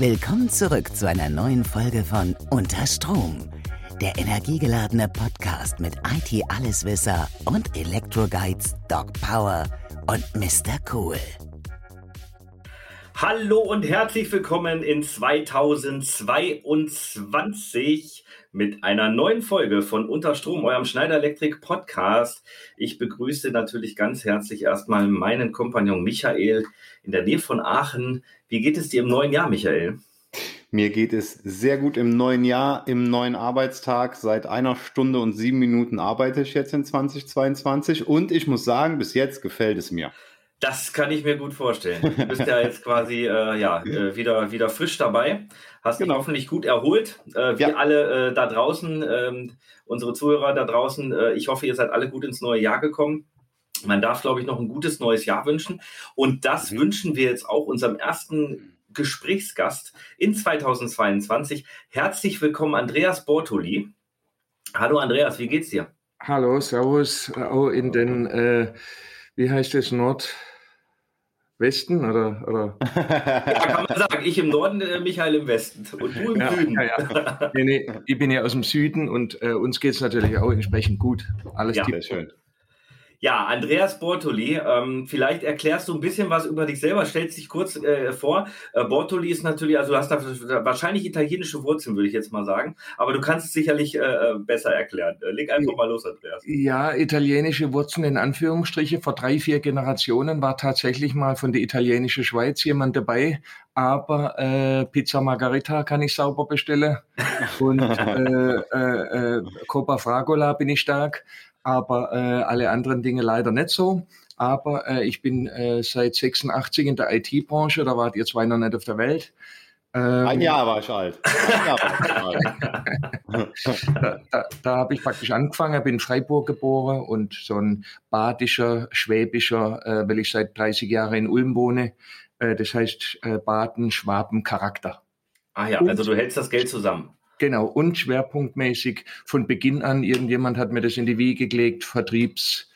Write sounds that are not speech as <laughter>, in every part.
Willkommen zurück zu einer neuen Folge von Unter Strom, der energiegeladene Podcast mit IT-Alleswisser und Elektroguides Doc Power und Mr. Cool. Hallo und herzlich willkommen in 2022 mit einer neuen Folge von Unterstrom, eurem Schneider Elektrik Podcast. Ich begrüße natürlich ganz herzlich erstmal meinen Kompagnon Michael in der Nähe von Aachen. Wie geht es dir im neuen Jahr, Michael? Mir geht es sehr gut im neuen Jahr, im neuen Arbeitstag. Seit einer Stunde und sieben Minuten arbeite ich jetzt in 2022 und ich muss sagen, bis jetzt gefällt es mir. Das kann ich mir gut vorstellen. Du bist ja jetzt quasi äh, ja, äh, wieder, wieder frisch dabei. Hast genau. dich hoffentlich gut erholt. Äh, wir ja. alle äh, da draußen, ähm, unsere Zuhörer da draußen, äh, ich hoffe, ihr seid alle gut ins neue Jahr gekommen. Man darf, glaube ich, noch ein gutes neues Jahr wünschen. Und das mhm. wünschen wir jetzt auch unserem ersten Gesprächsgast in 2022. Herzlich willkommen, Andreas Bortoli. Hallo Andreas, wie geht's dir? Hallo, Servus. Auch in den, äh, wie heißt es, Nord, Westen oder? oder? <laughs> ja, kann man sagen. Ich im Norden, äh, Michael im Westen und du im ja, Süden. Ja, ja. Nee, nee, ich bin ja aus dem Süden und äh, uns geht es natürlich auch entsprechend gut. Alles ja, sehr schön. Ja, Andreas Bortoli, ähm, vielleicht erklärst du ein bisschen was über dich selber, stellst dich kurz äh, vor. Äh, Bortoli ist natürlich, also du hast da wahrscheinlich italienische Wurzeln, würde ich jetzt mal sagen, aber du kannst es sicherlich äh, äh besser erklären. Äh, leg einfach mal los, Andreas. Ja, italienische Wurzeln in Anführungsstriche. Vor drei, vier Generationen war tatsächlich mal von der italienischen Schweiz jemand dabei, aber äh, Pizza Margarita kann ich sauber bestellen und <laughs> äh, äh, äh, Copa Fragola bin ich stark aber äh, alle anderen Dinge leider nicht so. Aber äh, ich bin äh, seit 86 in der IT-Branche, da wart ihr zwei noch nicht auf der Welt. Ähm, Ein Jahr war ich alt. War ich alt. <laughs> da, da, da habe ich praktisch angefangen, bin in Freiburg geboren und so ein badischer, schwäbischer, äh, weil ich seit 30 Jahren in Ulm wohne. Äh, das heißt äh, Baden, Schwaben, Charakter. Ah ja, und, also du hältst das Geld zusammen. Genau, und schwerpunktmäßig von Beginn an, irgendjemand hat mir das in die Wiege gelegt, Vertriebsherz,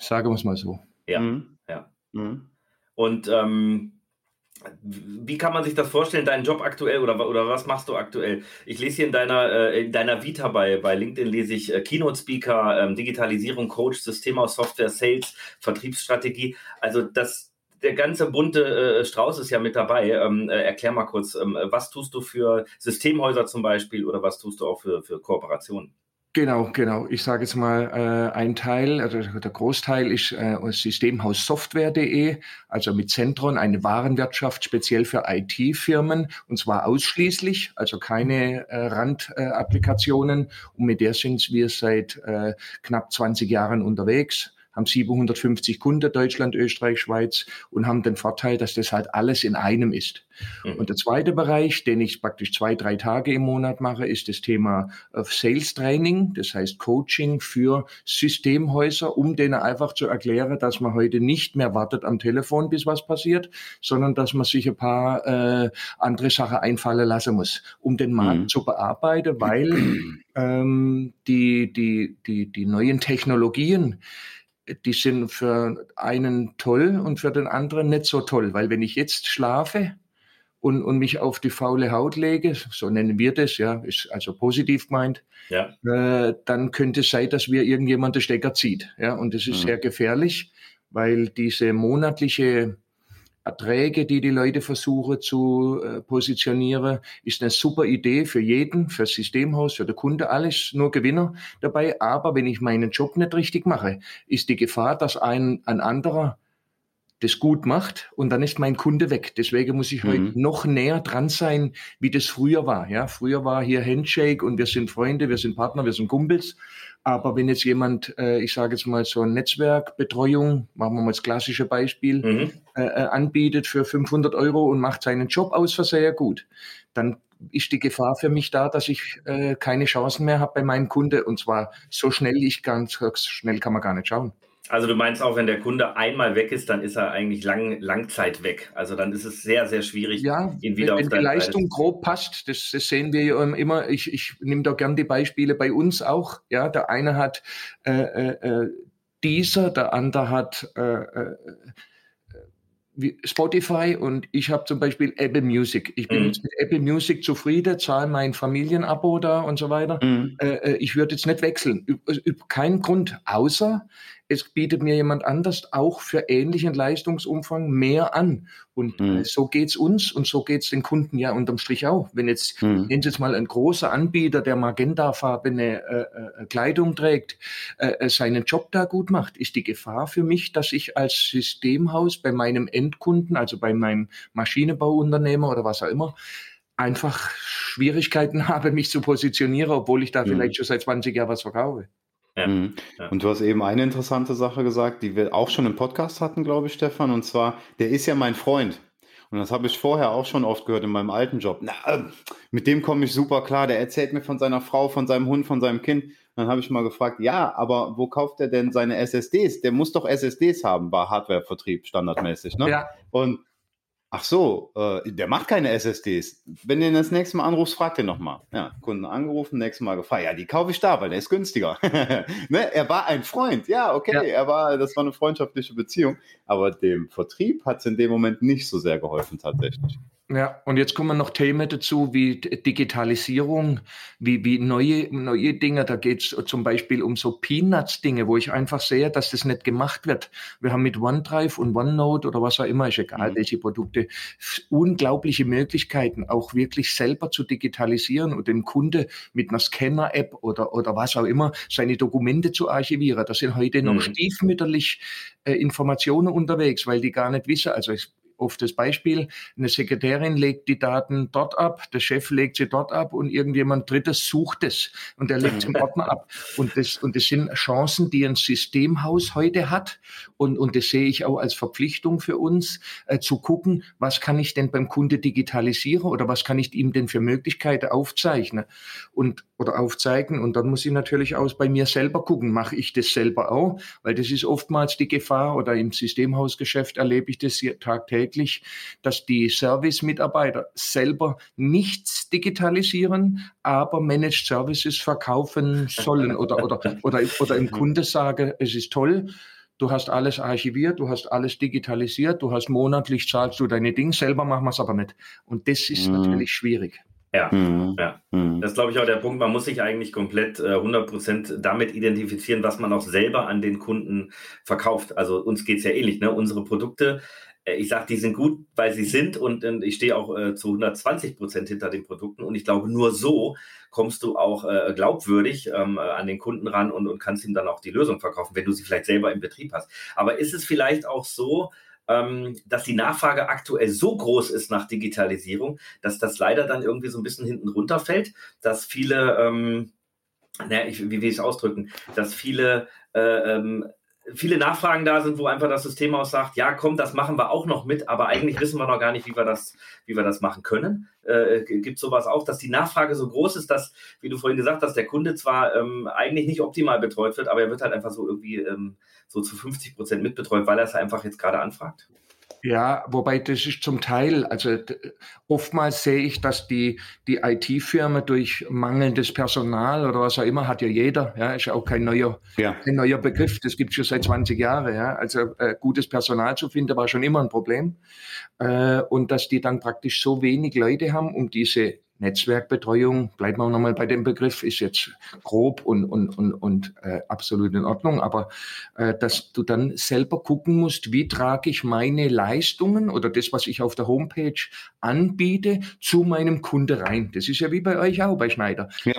sagen wir es mal so. Ja, mhm. ja. Mhm. Und ähm, wie kann man sich das vorstellen, deinen Job aktuell oder, oder was machst du aktuell? Ich lese hier in deiner, äh, in deiner Vita bei, bei LinkedIn, lese ich äh, Keynote Speaker, ähm, Digitalisierung, Coach, System aus Software, Sales, Vertriebsstrategie. Also das, der ganze bunte äh, Strauß ist ja mit dabei. Ähm, äh, erklär mal kurz, ähm, was tust du für Systemhäuser zum Beispiel oder was tust du auch für, für Kooperationen? Genau, genau. Ich sage jetzt mal, äh, ein Teil, also der Großteil ist äh, Systemhaus Software.de, also mit Zentron, eine Warenwirtschaft speziell für IT-Firmen und zwar ausschließlich, also keine äh, Randapplikationen. und mit der sind wir seit äh, knapp 20 Jahren unterwegs haben 750 Kunden, Deutschland, Österreich, Schweiz und haben den Vorteil, dass das halt alles in einem ist. Mhm. Und der zweite Bereich, den ich praktisch zwei, drei Tage im Monat mache, ist das Thema äh, Sales Training, das heißt Coaching für Systemhäuser, um denen einfach zu erklären, dass man heute nicht mehr wartet am Telefon, bis was passiert, sondern dass man sich ein paar äh, andere Sachen einfallen lassen muss, um den Markt mhm. zu bearbeiten, weil <clears throat> ähm, die, die, die, die neuen Technologien, die sind für einen toll und für den anderen nicht so toll, weil wenn ich jetzt schlafe und, und mich auf die faule Haut lege, so nennen wir das, ja, ist also positiv gemeint, ja. äh, dann könnte es sein, dass mir irgendjemand den Stecker zieht, ja, und das ist mhm. sehr gefährlich, weil diese monatliche Erträge, die die Leute versuchen zu äh, positionieren, ist eine super Idee für jeden, für das Systemhaus, für den Kunde, alles nur Gewinner dabei. Aber wenn ich meinen Job nicht richtig mache, ist die Gefahr, dass ein, ein anderer das gut macht und dann ist mein Kunde weg. Deswegen muss ich mhm. heute noch näher dran sein, wie das früher war. Ja, früher war hier Handshake und wir sind Freunde, wir sind Partner, wir sind Kumpels. Aber wenn jetzt jemand, äh, ich sage jetzt mal so Netzwerkbetreuung, machen wir mal das klassische Beispiel, mhm. äh, äh anbietet für 500 Euro und macht seinen Job aus für sehr gut, dann ist die Gefahr für mich da, dass ich äh, keine Chancen mehr habe bei meinem Kunde. Und zwar so schnell, ich ganz schnell kann man gar nicht schauen. Also du meinst auch, wenn der Kunde einmal weg ist, dann ist er eigentlich lang, Langzeit weg. Also dann ist es sehr, sehr schwierig, ja, ihn wieder wenn, auf wenn die Leistung Seite grob passt, das, das sehen wir ja immer. Ich, ich nehme da gern die Beispiele bei uns auch. Ja, der eine hat äh, äh, äh dieser, der andere hat äh, äh, Spotify und ich habe zum Beispiel Apple Music. Ich bin mhm. jetzt mit Apple Music zufrieden, zahle mein Familienabo da und so weiter. Mhm. Äh, äh ich würde jetzt nicht wechseln. Über, über keinen Grund, außer es bietet mir jemand anders auch für ähnlichen Leistungsumfang mehr an. Und mhm. so geht's uns und so geht's den Kunden ja unterm Strich auch. Wenn jetzt, mhm. nennen Sie jetzt mal ein großer Anbieter, der magentafarbene äh, äh, Kleidung trägt, äh, äh, seinen Job da gut macht, ist die Gefahr für mich, dass ich als Systemhaus bei meinem Endkunden, also bei meinem Maschinenbauunternehmer oder was auch immer, einfach Schwierigkeiten <laughs> habe, mich zu positionieren, obwohl ich da mhm. vielleicht schon seit 20 Jahren was verkaufe. Ja, mhm. ja. Und du hast eben eine interessante Sache gesagt, die wir auch schon im Podcast hatten, glaube ich, Stefan, und zwar, der ist ja mein Freund. Und das habe ich vorher auch schon oft gehört in meinem alten Job. Na, mit dem komme ich super klar. Der erzählt mir von seiner Frau, von seinem Hund, von seinem Kind. Dann habe ich mal gefragt, ja, aber wo kauft er denn seine SSDs? Der muss doch SSDs haben bei Hardwarevertrieb standardmäßig. Ne? Ja. Und Ach so, äh, der macht keine SSDs. Wenn du ihn das nächste Mal anrufst, frag den nochmal. Ja, Kunden angerufen, nächstes Mal gefragt. Ja, die kaufe ich da, weil der ist günstiger. <laughs> ne? Er war ein Freund. Ja, okay, ja. er war, das war eine freundschaftliche Beziehung. Aber dem Vertrieb hat es in dem Moment nicht so sehr geholfen, tatsächlich. Ja, und jetzt kommen noch Themen dazu wie Digitalisierung, wie, wie neue, neue Dinge. Da geht es zum Beispiel um so Peanuts-Dinge, wo ich einfach sehe, dass das nicht gemacht wird. Wir haben mit OneDrive und OneNote oder was auch immer, ist egal, mhm. welche Produkte, unglaubliche Möglichkeiten, auch wirklich selber zu digitalisieren und dem Kunde mit einer Scanner-App oder, oder was auch immer seine Dokumente zu archivieren. Da sind heute noch mhm. stiefmütterlich äh, Informationen unterwegs, weil die gar nicht wissen. Also ich, oft das Beispiel, eine Sekretärin legt die Daten dort ab, der Chef legt sie dort ab und irgendjemand Drittes sucht es und er legt es im <laughs> Ordner ab. Und das, und das sind Chancen, die ein Systemhaus heute hat. Und, und das sehe ich auch als Verpflichtung für uns, äh, zu gucken, was kann ich denn beim Kunde digitalisieren oder was kann ich ihm denn für Möglichkeiten aufzeichnen und oder aufzeigen. Und dann muss ich natürlich auch bei mir selber gucken, mache ich das selber auch, weil das ist oftmals die Gefahr oder im Systemhausgeschäft erlebe ich das tagtäglich täglich, dass die Service-Mitarbeiter selber nichts digitalisieren, aber Managed Services verkaufen sollen oder, oder, oder, oder im Kunde sagen, es ist toll, du hast alles archiviert, du hast alles digitalisiert, du hast monatlich zahlst du deine Dinge, selber machen wir es aber nicht. Und das ist mhm. natürlich schwierig. Ja, mhm. ja. Mhm. das ist, glaube ich, auch der Punkt. Man muss sich eigentlich komplett äh, 100% damit identifizieren, was man auch selber an den Kunden verkauft. Also uns geht es ja ähnlich. Ne? Unsere Produkte äh, ich sage, die sind gut, weil sie sind und, und ich stehe auch äh, zu 120 Prozent hinter den Produkten und ich glaube, nur so kommst du auch äh, glaubwürdig ähm, an den Kunden ran und, und kannst ihm dann auch die Lösung verkaufen, wenn du sie vielleicht selber im Betrieb hast. Aber ist es vielleicht auch so, ähm, dass die Nachfrage aktuell so groß ist nach Digitalisierung, dass das leider dann irgendwie so ein bisschen hinten runterfällt, dass viele, ähm, naja, ich, wie will ich es ausdrücken, dass viele äh, ähm, viele Nachfragen da sind, wo einfach das System aussagt, ja, komm, das machen wir auch noch mit, aber eigentlich wissen wir noch gar nicht, wie wir das, wie wir das machen können. Äh, Gibt sowas auch, dass die Nachfrage so groß ist, dass, wie du vorhin gesagt hast, der Kunde zwar ähm, eigentlich nicht optimal betreut wird, aber er wird halt einfach so irgendwie ähm, so zu 50 Prozent mitbetreut, weil er es einfach jetzt gerade anfragt. Ja, wobei das ist zum Teil, also oftmals sehe ich, dass die, die IT-Firma durch mangelndes Personal oder was auch immer hat ja jeder, ja, ist ja auch kein neuer, ja. kein neuer Begriff, das gibt es schon seit 20 Jahren, ja. Also äh, gutes Personal zu finden war schon immer ein Problem. Äh, und dass die dann praktisch so wenig Leute haben, um diese Netzwerkbetreuung, bleiben wir nochmal bei dem Begriff, ist jetzt grob und, und, und, und äh, absolut in Ordnung, aber äh, dass du dann selber gucken musst, wie trage ich meine Leistungen oder das, was ich auf der Homepage anbiete, zu meinem Kunde rein. Das ist ja wie bei euch auch, bei Schneider. Ja,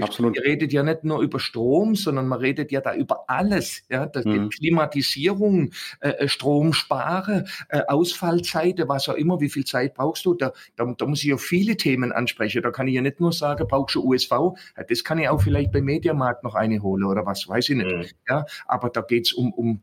absolut. Ihr redet ja nicht nur über Strom, sondern man redet ja da über alles. Ja, das mhm. Klimatisierung, äh, äh Stromspare, äh, Ausfallzeiten, was auch immer, wie viel Zeit brauchst du? Da, da, da muss ich ja viele Themen ansprechen anspreche. Da kann ich ja nicht nur sagen, brauchst du USV, das kann ich auch vielleicht beim Mediamarkt noch eine holen oder was, weiß ich nicht. Mhm. Ja, aber da geht's um, um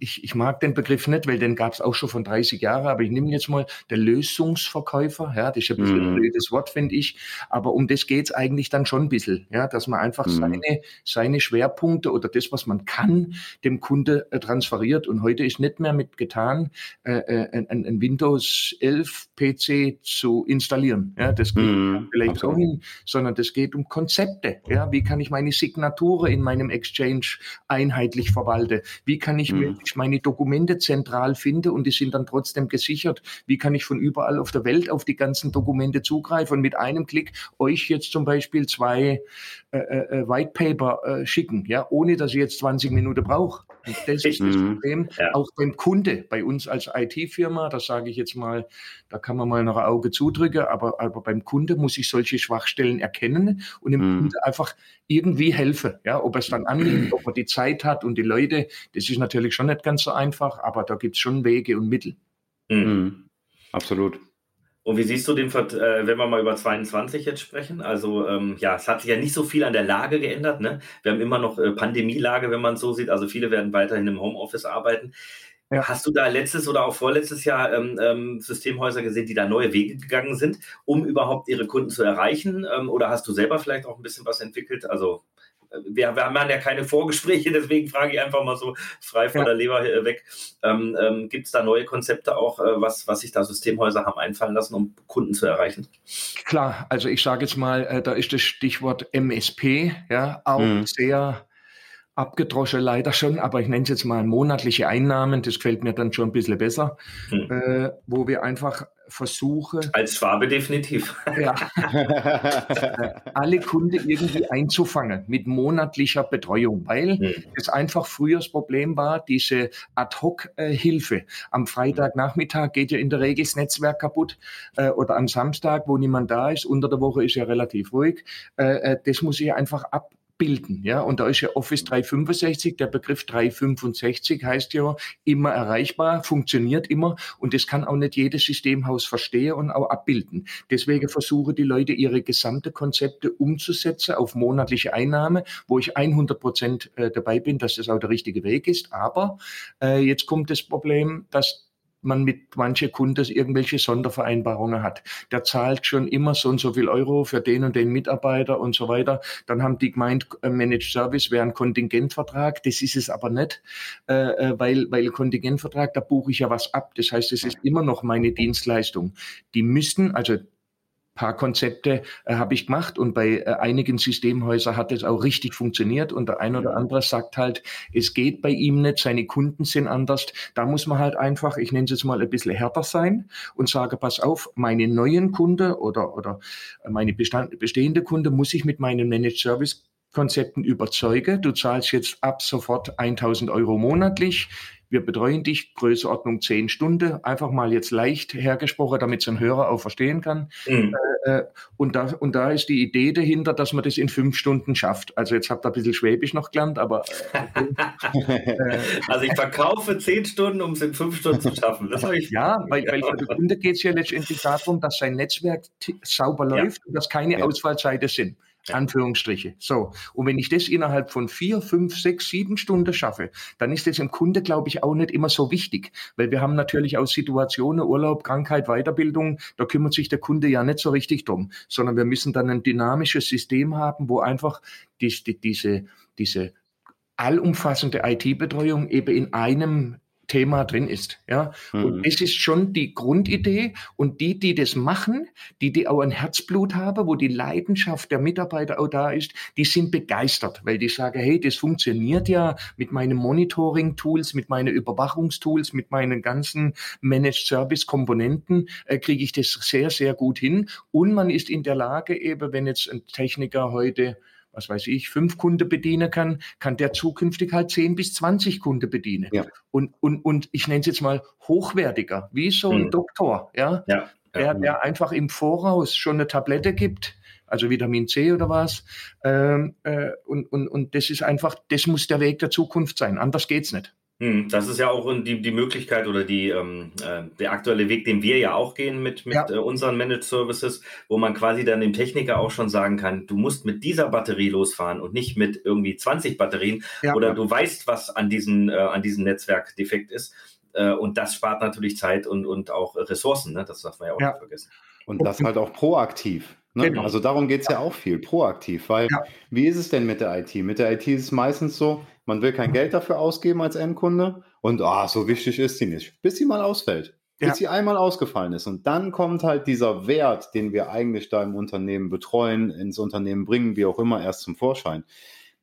ich, ich mag den Begriff nicht, weil den gab es auch schon von 30 Jahren, aber ich nehme jetzt mal der Lösungsverkäufer, ja, das ist ein bisschen ein blödes Wort, finde ich, aber um das geht's eigentlich dann schon ein bisschen, ja, dass man einfach mm. seine, seine Schwerpunkte oder das, was man kann, dem Kunde äh, transferiert. Und heute ist nicht mehr mit getan, äh, äh ein, ein, Windows 11 PC zu installieren, ja, das geht mm. vielleicht Absolut. auch hin, sondern das geht um Konzepte, ja, wie kann ich meine Signatur in meinem Exchange einheitlich verwalten, wie kann ich mir mhm. ich meine Dokumente zentral finde und die sind dann trotzdem gesichert. Wie kann ich von überall auf der Welt auf die ganzen Dokumente zugreifen und mit einem Klick euch jetzt zum Beispiel zwei äh, äh, äh White Paper äh, schicken, ja, ohne dass ich jetzt 20 Minuten brauche. Das ist das mhm. Problem. Ja. Auch beim Kunde, bei uns als IT-Firma, das sage ich jetzt mal, da kann man mal noch ein Auge zudrücken, aber, aber beim Kunde muss ich solche Schwachstellen erkennen und dem mhm. Kunde einfach irgendwie helfen. Ja, ob er es dann annimmt, ob er die Zeit hat und die Leute, das ist natürlich schon nicht ganz so einfach, aber da gibt es schon Wege und Mittel. Mhm. mhm. Absolut. Und wie siehst du den, äh, wenn wir mal über 22 jetzt sprechen? Also ähm, ja, es hat sich ja nicht so viel an der Lage geändert. Ne? Wir haben immer noch äh, Pandemielage, wenn man es so sieht. Also viele werden weiterhin im Homeoffice arbeiten. Ja. Hast du da letztes oder auch vorletztes Jahr ähm, ähm, Systemhäuser gesehen, die da neue Wege gegangen sind, um überhaupt ihre Kunden zu erreichen? Ähm, oder hast du selber vielleicht auch ein bisschen was entwickelt? Also wir, wir haben ja keine Vorgespräche, <laughs> deswegen frage ich einfach mal so frei von ja. der Leber äh, weg. Ähm, ähm, Gibt es da neue Konzepte auch, äh, was, was sich da Systemhäuser haben einfallen lassen, um Kunden zu erreichen? Klar, also ich sage jetzt mal, äh, da ist das Stichwort MSP ja auch mhm. sehr abgedroschen leider schon, aber ich nenne es jetzt mal monatliche Einnahmen, das gefällt mir dann schon ein bisschen besser, hm. äh, wo wir einfach versuchen. Als Schwabe definitiv. Ja, <laughs> <laughs> alle Kunden irgendwie einzufangen mit monatlicher Betreuung, weil hm. es einfach früher das Problem war, diese Ad-Hoc-Hilfe. Am Freitagnachmittag geht ja in der Regel das Netzwerk kaputt äh, oder am Samstag, wo niemand da ist, unter der Woche ist ja relativ ruhig. Äh, äh das muss ich einfach ab bilden. Ja, und da ist ja Office 365, der Begriff 365 heißt ja immer erreichbar, funktioniert immer und das kann auch nicht jedes Systemhaus verstehen und auch abbilden. Deswegen versuche die Leute ihre gesamte Konzepte umzusetzen auf monatliche Einnahme, wo ich 100 Prozent äh, dabei bin, dass das auch der richtige Weg ist. Aber äh, jetzt kommt das Problem, dass man mit manche Kunden irgendwelche Sondervereinbarungen hat. Der zahlt schon immer so und so viel Euro für den und den Mitarbeiter und so weiter. Dann haben die gemeint, äh, Managed Service wäre ein Kontingentvertrag. Das ist es aber nicht, äh, äh, weil, weil Kontingentvertrag, da buche ich ja was ab. Das heißt, es ist immer noch meine Dienstleistung. Die müssten, also paar Konzepte äh, habe ich gemacht und bei äh, einigen Systemhäusern hat es auch richtig funktioniert und der ein oder andere sagt halt, es geht bei ihm nicht, seine Kunden sind anders. Da muss man halt einfach, ich nenne es jetzt mal ein bisschen härter sein und sage, pass auf, meine neuen Kunden oder, oder meine Bestand, bestehende Kunde muss ich mit meinem Managed Service Konzepten überzeuge. Du zahlst jetzt ab sofort 1000 Euro monatlich wir betreuen dich, Größenordnung zehn Stunden, einfach mal jetzt leicht hergesprochen, damit es ein Hörer auch verstehen kann. Mhm. Äh, äh, und, da, und da ist die Idee dahinter, dass man das in fünf Stunden schafft. Also jetzt habt ihr ein bisschen Schwäbisch noch gelernt, aber... Äh, <laughs> also ich verkaufe zehn Stunden, um es in fünf Stunden zu schaffen. Das ich ja, weil, weil für den Kunde geht es ja letztendlich darum, dass sein Netzwerk sauber läuft ja. und dass keine ja. Ausfallzeiten sind. Anführungsstriche. So. Und wenn ich das innerhalb von vier, fünf, sechs, sieben Stunden schaffe, dann ist das dem Kunde, glaube ich, auch nicht immer so wichtig. Weil wir haben natürlich auch Situationen, Urlaub, Krankheit, Weiterbildung, da kümmert sich der Kunde ja nicht so richtig drum, sondern wir müssen dann ein dynamisches System haben, wo einfach die, die, diese, diese allumfassende IT-Betreuung eben in einem Thema drin ist. Ja? Mhm. Und es ist schon die Grundidee. Und die, die das machen, die, die auch ein Herzblut haben, wo die Leidenschaft der Mitarbeiter auch da ist, die sind begeistert, weil die sagen, hey, das funktioniert ja mit meinen Monitoring-Tools, mit meinen Überwachungstools, mit meinen ganzen Managed Service-Komponenten, äh, kriege ich das sehr, sehr gut hin. Und man ist in der Lage, eben, wenn jetzt ein Techniker heute was weiß ich, fünf Kunden bedienen kann, kann der zukünftig halt zehn bis zwanzig Kunden bedienen. Ja. Und, und, und ich nenne es jetzt mal hochwertiger, wie so ein hm. Doktor, ja, ja. Der, der einfach im Voraus schon eine Tablette gibt, also Vitamin C oder was. Ähm, äh, und, und, und das ist einfach, das muss der Weg der Zukunft sein. Anders geht's nicht. Hm, das ist ja auch die, die Möglichkeit oder die, ähm, äh, der aktuelle Weg, den wir ja auch gehen mit, mit ja. äh, unseren Managed Services, wo man quasi dann dem Techniker auch schon sagen kann, du musst mit dieser Batterie losfahren und nicht mit irgendwie 20 Batterien ja. oder du weißt, was an, diesen, äh, an diesem Netzwerk defekt ist. Äh, und das spart natürlich Zeit und, und auch Ressourcen, ne? das darf man ja auch ja. nicht vergessen. Und das halt auch proaktiv. Ne? Genau. Also darum geht es ja. ja. auch viel, proaktiv, weil wie ist es denn mit der IT? Mit der IT ist es meistens so, man will kein Geld dafür ausgeben als Endkunde und ah, so wichtig ist sie nicht, bis sie mal ausfällt, bis ja. sie einmal ausgefallen ist. Und dann kommt halt dieser Wert, den wir eigentlich da im Unternehmen betreuen, ins Unternehmen bringen, wie auch immer, erst zum Vorschein.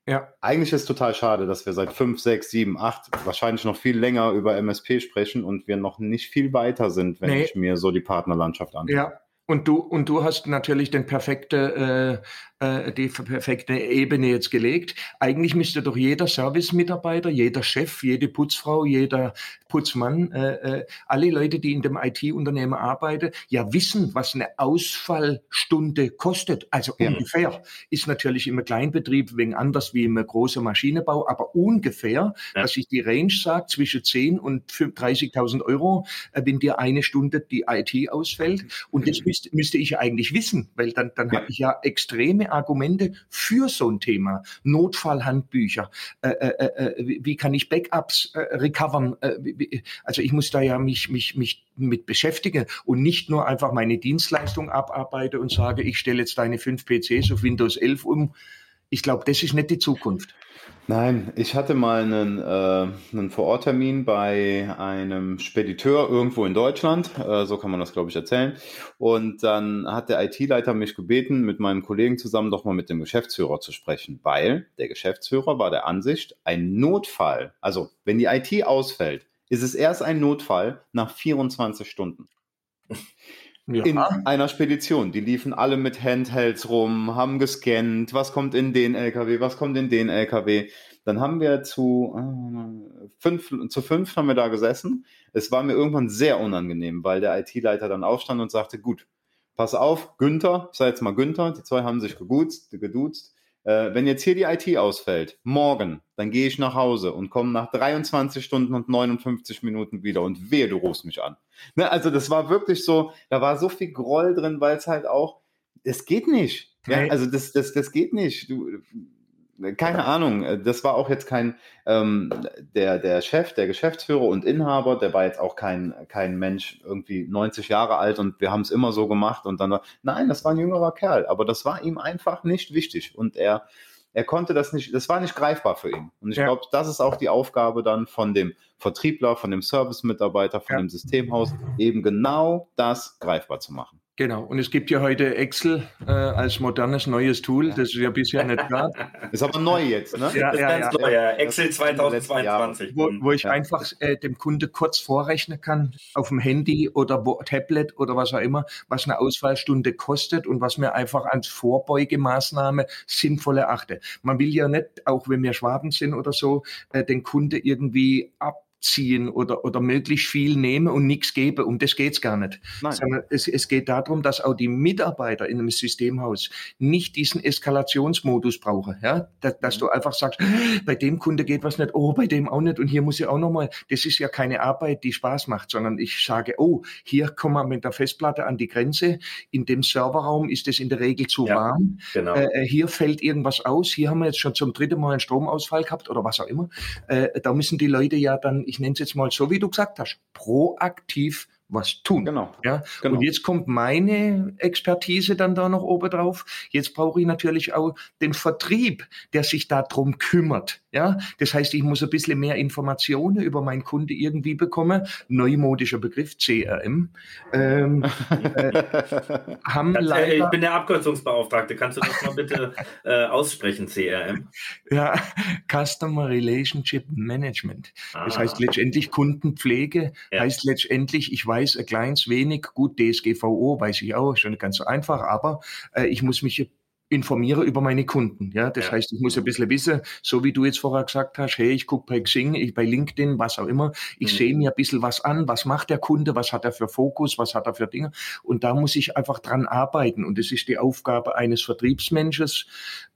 Ja. Eigentlich ist es total schade, dass wir seit fünf, sechs, sieben, acht, wahrscheinlich noch viel länger über MSP sprechen und wir noch nicht viel weiter sind, wenn nee. ich mir so die Partnerlandschaft anschaue. Ja, und du, und du hast natürlich den perfekte, äh, äh, die perfekte Ebene jetzt gelegt. Eigentlich müsste doch jeder Service-Mitarbeiter, jeder Chef, jede Putzfrau, jeder Putzmann, äh, äh, alle Leute, die in dem IT-Unternehmen arbeiten, ja wissen, was eine Ausfallstunde kostet. Also ja. ungefähr. Ist natürlich im Kleinbetrieb wegen anders wie im großen Maschinenbau, aber ungefähr, ja. dass ich die Range sage, zwischen 10 und 30.000 Euro, äh, wenn dir eine Stunde die IT ausfällt. Und das müsste müsste, müsste ich eigentlich wissen, weil dann, dann ja. habe ich ja extreme Argumente für so ein Thema. Notfallhandbücher, äh, äh, äh, wie, wie, kann ich Backups äh, recovern? Äh, wie, also ich muss da ja mich, mich, mich mit beschäftigen und nicht nur einfach meine Dienstleistung abarbeite und sage, ich stelle jetzt deine fünf PCs auf Windows 11 um. Ich glaube, das ist nicht die Zukunft. Nein, ich hatte mal einen, äh, einen Vororttermin bei einem Spediteur irgendwo in Deutschland, äh, so kann man das, glaube ich, erzählen. Und dann hat der IT-Leiter mich gebeten, mit meinem Kollegen zusammen doch mal mit dem Geschäftsführer zu sprechen, weil der Geschäftsführer war der Ansicht, ein Notfall, also wenn die IT ausfällt, ist es erst ein Notfall nach 24 Stunden. Ja. In einer Spedition. Die liefen alle mit Handhelds rum, haben gescannt, was kommt in den LKW, was kommt in den LKW. Dann haben wir zu äh, fünf, zu fünf haben wir da gesessen. Es war mir irgendwann sehr unangenehm, weil der IT-Leiter dann aufstand und sagte, gut, pass auf, Günther, sei jetzt mal Günther, die zwei haben sich geduzt, geduzt äh, wenn jetzt hier die IT ausfällt, morgen, dann gehe ich nach Hause und komme nach 23 Stunden und 59 Minuten wieder und wehe, du rufst mich an. Ne, also das war wirklich so, da war so viel Groll drin, weil es halt auch, es geht nicht. Ja, also das, das, das geht nicht. Du, keine Ahnung, äh, das war auch jetzt kein, ähm, der, der Chef, der Geschäftsführer und Inhaber, der war jetzt auch kein, kein Mensch irgendwie 90 Jahre alt und wir haben es immer so gemacht und dann, nein, das war ein jüngerer Kerl, aber das war ihm einfach nicht wichtig und er, er konnte das nicht, das war nicht greifbar für ihn. Und ich ja. glaube, das ist auch die Aufgabe dann von dem Vertriebler, von dem Service-Mitarbeiter, von ja. dem Systemhaus, eben genau das greifbar zu machen. Genau. Und es gibt ja heute Excel äh, als modernes neues Tool. Das ist ja bisher nicht klar. <laughs> Ist aber neu jetzt, ne? Ja, das ja, ist ganz ja. neu, ja. Excel 2022. Wo, wo ich einfach äh, dem Kunde kurz vorrechnen kann, auf dem Handy oder wo, Tablet oder was auch immer, was eine Ausfallstunde kostet und was mir einfach als Vorbeugemaßnahme sinnvoll erachte. Man will ja nicht, auch wenn wir Schwaben sind oder so, äh, den Kunde irgendwie ab ziehen oder, oder möglichst viel nehmen und nichts geben. Um das geht's gar nicht. Sondern es, es geht darum, dass auch die Mitarbeiter in einem Systemhaus nicht diesen Eskalationsmodus brauchen. Ja? Dass, dass mhm. du einfach sagst, bei dem Kunde geht was nicht, oh, bei dem auch nicht und hier muss ich auch nochmal. Das ist ja keine Arbeit, die Spaß macht, sondern ich sage, oh, hier kommen wir mit der Festplatte an die Grenze. In dem Serverraum ist es in der Regel zu ja, warm. Genau. Äh, äh, hier fällt irgendwas aus. Hier haben wir jetzt schon zum dritten Mal einen Stromausfall gehabt oder was auch immer. Äh, da müssen die Leute ja dann ich nenne es jetzt mal so, wie du gesagt hast, proaktiv was tun. Genau. Ja? Genau. Und jetzt kommt meine Expertise dann da noch oben drauf. Jetzt brauche ich natürlich auch den Vertrieb, der sich darum kümmert. Ja, das heißt, ich muss ein bisschen mehr Informationen über meinen Kunde irgendwie bekommen. Neumodischer Begriff CRM. Ähm, äh, haben leider, ich bin der Abkürzungsbeauftragte. Kannst du das mal bitte äh, aussprechen, CRM? Ja, Customer Relationship Management. Ah. Das heißt letztendlich Kundenpflege. Ja. Heißt letztendlich, ich weiß ein kleines wenig, gut DSGVO weiß ich auch, schon ganz so einfach, aber äh, ich muss mich informiere über meine Kunden. Ja, das ja. heißt, ich muss ein bisschen wissen, so wie du jetzt vorher gesagt hast, hey, ich gucke bei Xing, ich bei LinkedIn, was auch immer. Ich mhm. sehe mir ein bisschen was an, was macht der Kunde, was hat er für Fokus, was hat er für Dinge. Und da muss ich einfach dran arbeiten. Und es ist die Aufgabe eines Vertriebsmensches,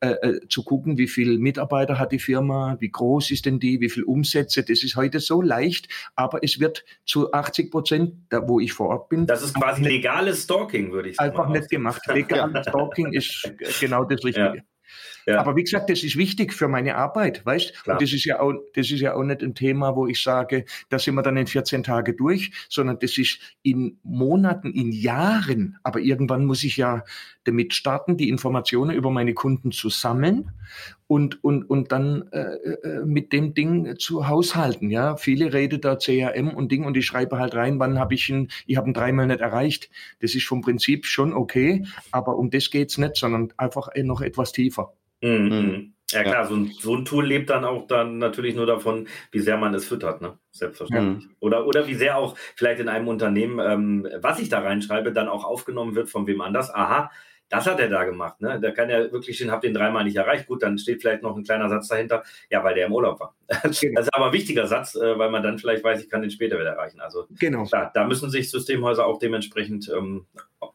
äh, äh, zu gucken, wie viel Mitarbeiter hat die Firma, wie groß ist denn die, wie viel Umsätze. Das ist heute so leicht, aber es wird zu 80 Prozent, da wo ich vor Ort bin. Das ist quasi legales Stalking, würde ich sagen. Einfach nicht gemacht. Legales <laughs> Stalking ist <laughs> genau das Richtige. Ja. Ja. Aber wie gesagt, das ist wichtig für meine Arbeit, weißt? Klar. Und das ist ja auch, das ist ja auch nicht ein Thema, wo ich sage, da sind wir dann in 14 Tage durch, sondern das ist in Monaten, in Jahren. Aber irgendwann muss ich ja damit starten, die Informationen über meine Kunden zu sammeln und, und, und dann äh, äh mit dem Ding zu haushalten. Ja, viele reden da CRM und Ding und ich schreibe halt rein, wann habe ich ihn, ich habe ihn dreimal nicht erreicht. Das ist vom Prinzip schon okay, aber um das geht's nicht, sondern einfach noch etwas tiefer. Mhm. mhm. Ja klar, so, ein, so ein Tool lebt dann auch dann natürlich nur davon, wie sehr man es füttert, ne? Selbstverständlich. Mhm. Oder, oder wie sehr auch vielleicht in einem Unternehmen, ähm, was ich da reinschreibe, dann auch aufgenommen wird von wem anders. Aha, das hat er da gemacht. Ne? Da kann er wirklich stehen, hab den dreimal nicht erreicht. Gut, dann steht vielleicht noch ein kleiner Satz dahinter. Ja, weil der im Urlaub war. <laughs> Das ist aber ein wichtiger Satz, äh, weil man dann vielleicht weiß, ich kann den später wieder erreichen. Also genau. Klar, da müssen sich Systemhäuser auch dementsprechend ähm,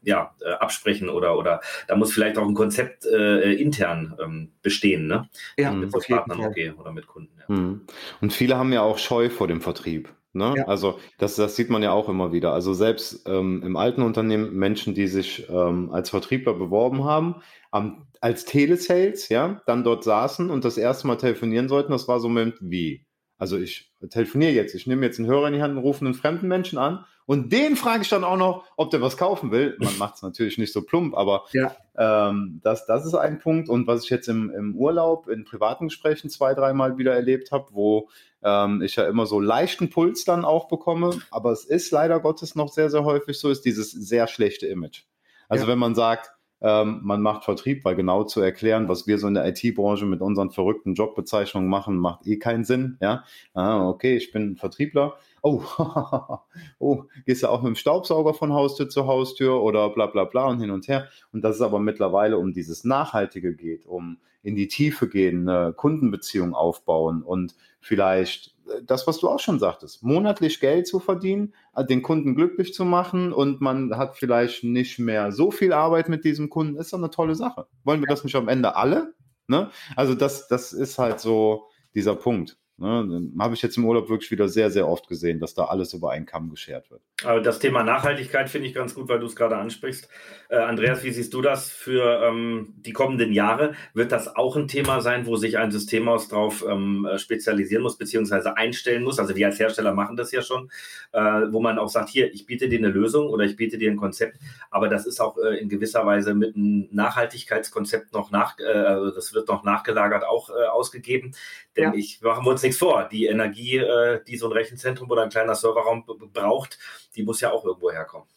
ja, äh, absprechen oder, oder da muss vielleicht auch ein Konzept äh, intern ähm, bestehen, ne? Ja, mit Partnern okay, oder mit Kunden. Ja. Mhm. Und viele haben ja auch Scheu vor dem Vertrieb. Ne? Ja. Also das, das sieht man ja auch immer wieder. Also selbst ähm, im alten Unternehmen Menschen, die sich ähm, als Vertriebler beworben haben, am, als Telesales, ja, dann dort saßen und das erste Mal telefonieren sollten, das war so ein Moment wie. Also ich telefoniere jetzt, ich nehme jetzt einen Hörer in die Hand und rufe einen fremden Menschen an und den frage ich dann auch noch, ob der was kaufen will. Man <laughs> macht es natürlich nicht so plump, aber ja. ähm, das, das ist ein Punkt. Und was ich jetzt im, im Urlaub in privaten Gesprächen zwei, dreimal wieder erlebt habe, wo ähm, ich ja immer so leichten Puls dann auch bekomme, aber es ist leider Gottes noch sehr, sehr häufig so, ist dieses sehr schlechte Image. Also ja. wenn man sagt, ähm, man macht Vertrieb, weil genau zu erklären, was wir so in der IT-Branche mit unseren verrückten Jobbezeichnungen machen, macht eh keinen Sinn. Ja, ah, okay, ich bin Vertriebler. Oh, <laughs> oh, gehst du auch mit dem Staubsauger von Haustür zu Haustür oder bla bla bla und hin und her. Und dass es aber mittlerweile um dieses Nachhaltige geht, um in die Tiefe gehen, eine Kundenbeziehung aufbauen und vielleicht das, was du auch schon sagtest, monatlich Geld zu verdienen, äh, den Kunden glücklich zu machen und man hat vielleicht nicht mehr so viel Arbeit mit diesem Kunden, ist doch eine tolle Sache. Wollen wir das nicht am Ende alle? Ne? Also das, das ist halt so dieser Punkt. Ne, habe ich jetzt im Urlaub wirklich wieder sehr, sehr oft gesehen, dass da alles über einen Kamm geschert wird. Aber das Thema Nachhaltigkeit finde ich ganz gut, weil du es gerade ansprichst. Äh, Andreas, wie siehst du das für ähm, die kommenden Jahre? Wird das auch ein Thema sein, wo sich ein Systemhaus drauf ähm, äh, spezialisieren muss, beziehungsweise einstellen muss? Also wir als Hersteller machen das ja schon, äh, wo man auch sagt, hier, ich biete dir eine Lösung oder ich biete dir ein Konzept, aber das ist auch äh, in gewisser Weise mit einem Nachhaltigkeitskonzept noch nach, äh, also das wird noch nachgelagert auch äh, ausgegeben. Denn ja. ich machen wir uns nichts vor. Die Energie, äh, die so ein Rechenzentrum oder ein kleiner Serverraum braucht, die muss ja auch irgendwo herkommen.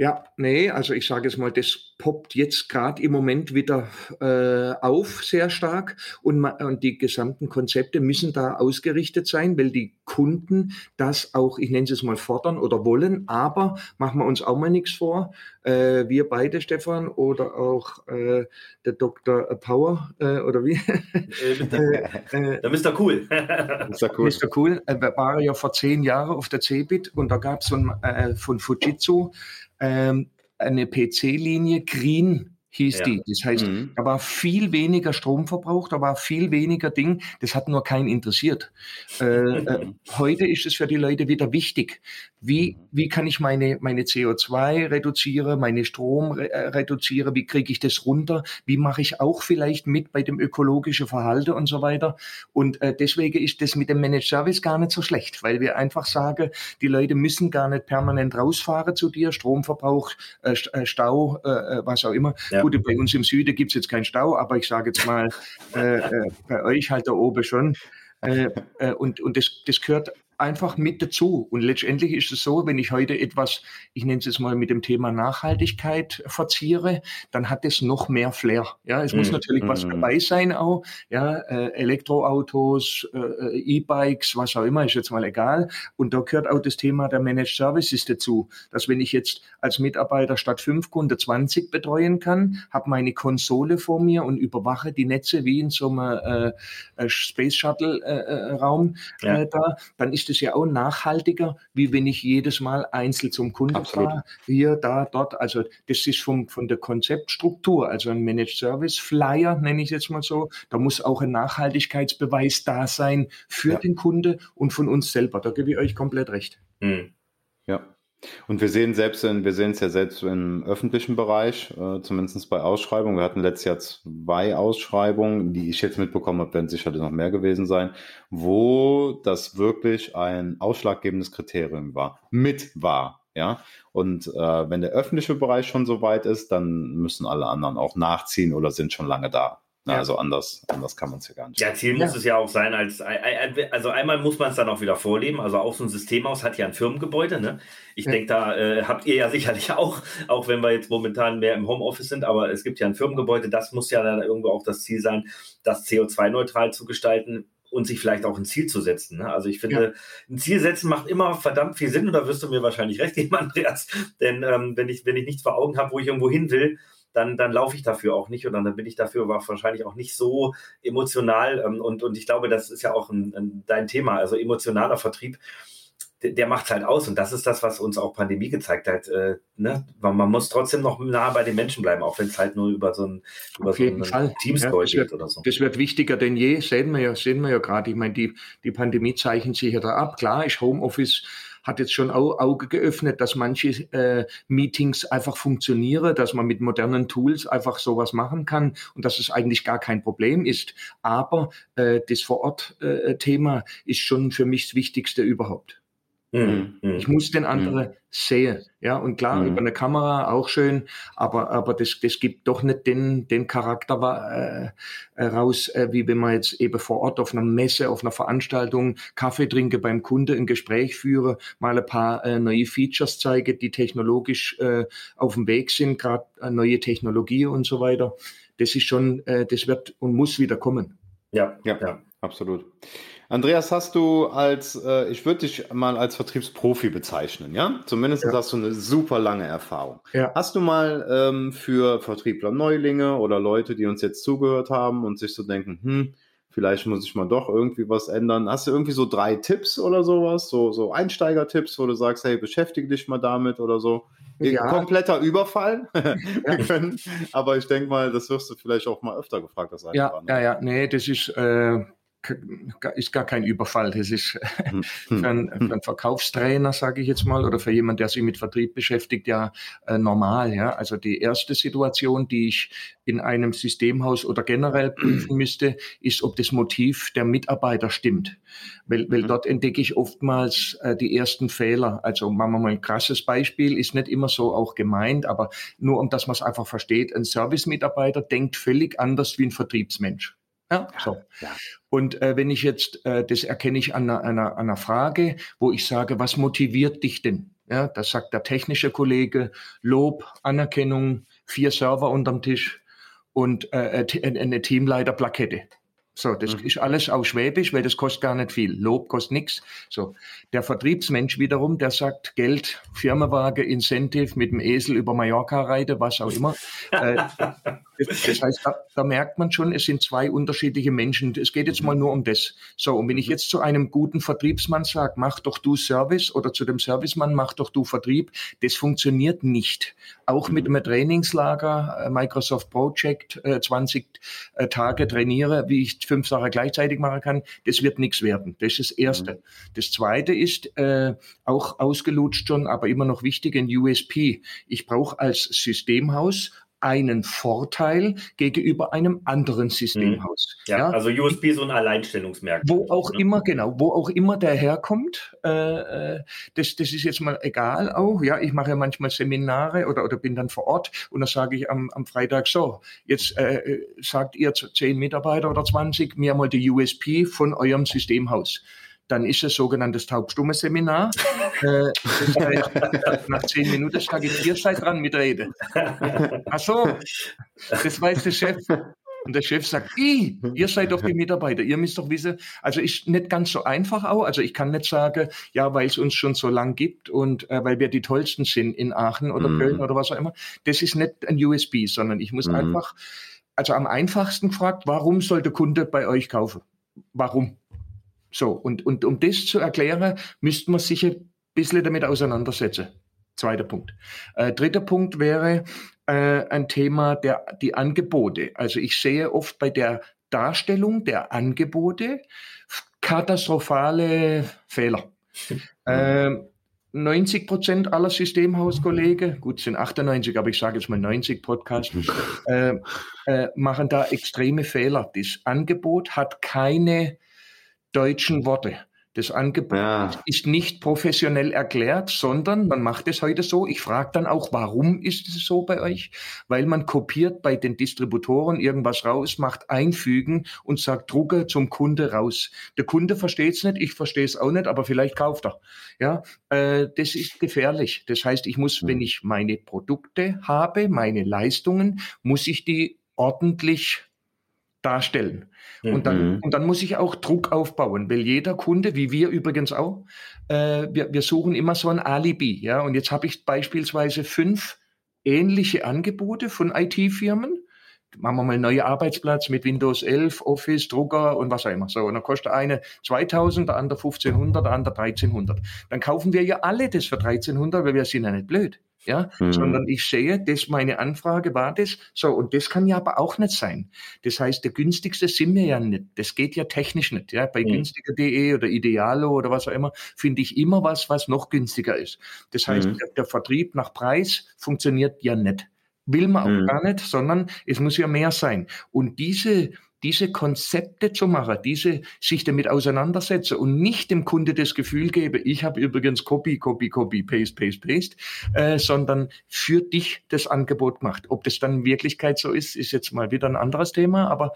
Ja, nee, also ich sage es mal, das poppt jetzt gerade im Moment wieder äh, auf sehr stark und, und die gesamten Konzepte müssen da ausgerichtet sein, weil die Kunden das auch, ich nenne es mal, fordern oder wollen. Aber machen wir uns auch mal nichts vor. Äh, wir beide, Stefan, oder auch äh, der Dr. Power äh, oder wie? <laughs> Äh, der Mr. Cool. <laughs> Mr. Cool. Mr. Cool äh, war ja vor zehn Jahren auf der CeBIT und da gab es so von Fujitsu ähm, eine PC-Linie Green hieß ja. die. Das heißt, mhm. da war viel weniger Stromverbrauch, da war viel weniger Ding. Das hat nur keinen interessiert. Äh, äh, <laughs> heute ist es für die Leute wieder wichtig. Wie, mhm. wie kann ich meine, meine CO2 reduzieren, meine Strom re äh, reduzieren? Wie kriege ich das runter? Wie mache ich auch vielleicht mit bei dem ökologischen Verhalten und so weiter? Und äh, deswegen ist das mit dem Managed Service gar nicht so schlecht, weil wir einfach sagen, die Leute müssen gar nicht permanent rausfahren zu dir, Stromverbrauch, äh, äh Stau, was auch immer. Ja. Gut, bei uns im Süden gibt es jetzt keinen Stau, aber ich sage jetzt mal, bei euch halt da oben schon. und und das, das gehört einfach mit dazu. Und letztendlich ist es so, wenn ich heute etwas, ich nenne es jetzt mal mit dem Thema Nachhaltigkeit verziere, dann hat es noch mehr Flair. Ja, es mm, muss natürlich mm, was mhm. dabei sein auch. Ja, äh, Elektroautos, äh, äh, E-Bikes, was auch immer, ist jetzt mal egal. Und da gehört auch das Thema der Managed Services dazu, dass wenn ich jetzt als Mitarbeiter statt fünf Kunden 20 betreuen kann, habe meine Konsole vor mir und überwache die Netze wie in so einem äh, äh Space Shuttle äh, äh, Raum ja. da, dann ist es ja auch nachhaltiger, wie wenn ich jedes Mal einzeln zum Kunden fahre, hier, da, dort. Also das ist vom, von der Konzeptstruktur, also ein Managed Service Flyer, nenne ich jetzt mal so. Da muss auch ein Nachhaltigkeitsbeweis da sein für ja. den Kunde und von uns selber. Da gebe ich euch komplett recht. Mhm. Ja. Und wir sehen selbst in, wir sehen es ja selbst im öffentlichen Bereich, äh, zumindest bei Ausschreibungen. Wir hatten letztes Jahr zwei Ausschreibungen, die ich jetzt mitbekommen habe, werden sicherlich noch mehr gewesen sein, wo das wirklich ein ausschlaggebendes Kriterium war, mit war. Ja, und äh, wenn der öffentliche Bereich schon so weit ist, dann müssen alle anderen auch nachziehen oder sind schon lange da. Ja. Also anders, anders kann man es ja gar nicht. Ja, Ziel muss es ja auch sein, als also einmal muss man es dann auch wieder vorleben. Also auch so ein Systemhaus hat ja ein Firmengebäude. Ne? Ich denke, da äh, habt ihr ja sicherlich <laughs> auch, auch wenn wir jetzt momentan mehr im Homeoffice sind, aber es gibt ja ein Firmengebäude, das muss ja dann irgendwo auch das Ziel sein, das CO2-neutral zu gestalten und sich vielleicht auch ein Ziel zu setzen. Ne? Also ich finde, ja. ein Ziel setzen macht immer verdammt viel Sinn und da wirst du mir wahrscheinlich recht geben, <laughs> Andreas. Denn ähm, wenn, ich, wenn ich nichts vor Augen habe, wo ich irgendwo hin will, dann, dann laufe ich dafür auch nicht und dann bin ich dafür wahrscheinlich auch nicht so emotional. Ähm, und, und ich glaube, das ist ja auch ein, ein, dein Thema, also emotionaler Vertrieb der macht es halt aus. Und das ist das, was uns auch Pandemie gezeigt hat. Äh, ne? man, man, muss trotzdem noch nah bei den Menschen bleiben, auch wenn es halt nur über so ein, über so einen Teamscore ja, geht oder so. Das wird wichtiger denn je, sehen wir ja, sehen wir ja gerade. Ich meine, die, die Pandemie zeichnet sich ja da ab. Klar ist Homeoffice hat jetzt schon Au Auge geöffnet, dass manche äh, Meetings einfach funktionieren, dass man mit modernen Tools einfach sowas machen kann und dass es eigentlich gar kein Problem ist. Aber äh, das Vor-Ort-Thema äh, ist schon für mich das Wichtigste überhaupt. Mhm. mhm. Ich muss den anderen mhm. sehen. Ja, und klar, mhm. über eine Kamera auch schön, aber, aber das, das gibt doch nicht den, den Charakter äh, raus, äh, wie wenn man jetzt eben vor Ort auf einer Messe, auf einer Veranstaltung Kaffee trinke, beim Kunde ein Gespräch führe, mal ein paar äh, neue Features zeige, die technologisch äh, auf dem Weg sind, gerade äh, neue Technologie und so weiter. Das ist schon, äh, das wird und muss wieder kommen. Ja, ja, ja, absolut. Andreas, hast du als, äh, ich würde dich mal als Vertriebsprofi bezeichnen, ja? Zumindest ja. hast du eine super lange Erfahrung. Ja. Hast du mal ähm, für Vertriebler Neulinge oder Leute, die uns jetzt zugehört haben und sich so denken, hm, vielleicht muss ich mal doch irgendwie was ändern. Hast du irgendwie so drei Tipps oder sowas, so, so Einsteiger-Tipps, wo du sagst, hey, beschäftige dich mal damit oder so? Ja. Kompletter Überfall. <laughs> können, aber ich denke mal, das wirst du vielleicht auch mal öfter gefragt. Das ja, ja, ja, nee, das ist, äh, ist gar kein Überfall. Das ist hm, <laughs> hm, für einen, für einen Verkaufstrainer, sage ich jetzt mal, oder für jemanden, der sich mit Vertrieb beschäftigt, ja äh, normal. Ja? Also die erste Situation, die ich in einem Systemhaus oder generell <clears throat> prüfen müsste, ist, ob das Motiv der Mitarbeiter stimmt. Weil, weil mhm. dort entdecke ich oftmals äh, die ersten Fehler. Also machen wir mal ein krasses Beispiel, ist nicht immer so auch gemeint, aber nur um dass man es einfach versteht, ein Service-Mitarbeiter denkt völlig anders wie ein Vertriebsmensch. Ja, so. Ja. Und äh, wenn ich jetzt, äh, das erkenne ich an einer, einer, einer Frage, wo ich sage, was motiviert dich denn? Ja, das sagt der technische Kollege, Lob, Anerkennung, vier Server unterm Tisch und äh, äh eine Teamleiterplakette. So, das mhm. ist alles auf Schwäbisch, weil das kostet gar nicht viel. Lob kostet nichts. So, der Vertriebsmensch wiederum, der sagt Geld, Firmenwagen, Incentive, mit dem Esel über Mallorca reite, was auch immer. <laughs> äh, das heißt, da, da, merkt man schon, es sind zwei unterschiedliche Menschen. Es geht jetzt mal nur um das. So, und wenn ich jetzt zu einem guten Vertriebsmann sage, mach doch du Service oder zu dem Servicemann, mach doch du Vertrieb, das funktioniert nicht. Auch mit einem Trainingslager, äh, Microsoft Project, 20 äh, äh, Tage trainiere, wie ich fünf Sachen gleichzeitig machen kann, das wird nichts werden. Das ist das Erste. Mhm. Das Zweite ist, äh, auch ausgelutscht schon, aber immer noch wichtig, ein USP. Ich brauche als Systemhaus einen Vorteil gegenüber einem anderen Systemhaus. Mhm. Ja, ja, also USB so ein Alleinstellungsmerkmal. Wo auch ne? immer, genau, wo auch immer der herkommt, äh, äh, das, das ist jetzt mal egal auch. Ja, ich mache manchmal Seminare oder, oder bin dann vor Ort und dann sage ich am, am Freitag so, jetzt äh, sagt ihr zehn Mitarbeiter oder 20 mir mal die USP von eurem Systemhaus dann ist es sogenanntes Taubstumme-Seminar. <laughs> äh, das heißt, nach zehn Minuten sage ich, ihr seid dran mit Rede. Ach so, das weiß der Chef. Und der Chef sagt, ihr seid doch die Mitarbeiter, ihr müsst doch wissen, also ist nicht ganz so einfach auch. Also ich kann nicht sagen, ja, weil es uns schon so lang gibt und äh, weil wir die tollsten sind in Aachen oder mm. Köln oder was auch immer. Das ist nicht ein USB, sondern ich muss mm. einfach, also am einfachsten gefragt, warum soll der Kunde bei euch kaufen? Warum? So, und, und um das zu erklären, müsste man sich ein bisschen damit auseinandersetzen. Zweiter Punkt. Äh, dritter Punkt wäre äh, ein Thema der die Angebote. Also ich sehe oft bei der Darstellung der Angebote katastrophale Fehler. äh, 90 Prozent aller Systemhauskollegen, gut sind 98, aber ich sage jetzt mal 90 Podcasts, <laughs> äh, äh, machen da extreme Fehler. Das Angebot hat keine deutschen Worte. Das Angebot ja. ist nicht professionell erklärt, sondern man macht es heute so. Ich frage dann auch, warum ist es so bei euch? Weil man kopiert bei den Distributoren irgendwas raus, macht einfügen und sagt, drucke zum Kunde raus. Der Kunde versteht es nicht, ich verstehe es auch nicht, aber vielleicht kauft er. Ja, äh, das ist gefährlich. Das heißt, ich muss, wenn ich meine Produkte habe, meine Leistungen, muss ich die ordentlich darstellen. Mhm. Und, dann, mhm. und dann muss ich auch Druck aufbauen, weil jeder Kunde, wie wir übrigens auch, äh, wir, wir suchen immer so ein Alibi. Ja? Und jetzt habe ich beispielsweise fünf ähnliche Angebote von IT-Firmen. Machen wir mal einen neuen Arbeitsplatz mit Windows 11, Office, Drucker und was auch immer. So, und dann kostet eine 2000, der andere 1500, der andere 1300. Dann kaufen wir ja alle das für 1300, weil wir sind ja nicht blöd ja, mhm. sondern ich sehe, das meine Anfrage war das, so, und das kann ja aber auch nicht sein. Das heißt, der günstigste sind wir ja nicht. Das geht ja technisch nicht, ja. Bei mhm. günstiger.de oder Idealo oder was auch immer finde ich immer was, was noch günstiger ist. Das heißt, mhm. der, der Vertrieb nach Preis funktioniert ja nicht will man auch mhm. gar nicht, sondern es muss ja mehr sein. Und diese, diese Konzepte zu machen, diese sich damit auseinandersetzen und nicht dem Kunde das Gefühl gebe, ich habe übrigens Copy, Copy, Copy, Paste, Paste, Paste, äh, sondern für dich das Angebot macht. Ob das dann in Wirklichkeit so ist, ist jetzt mal wieder ein anderes Thema, aber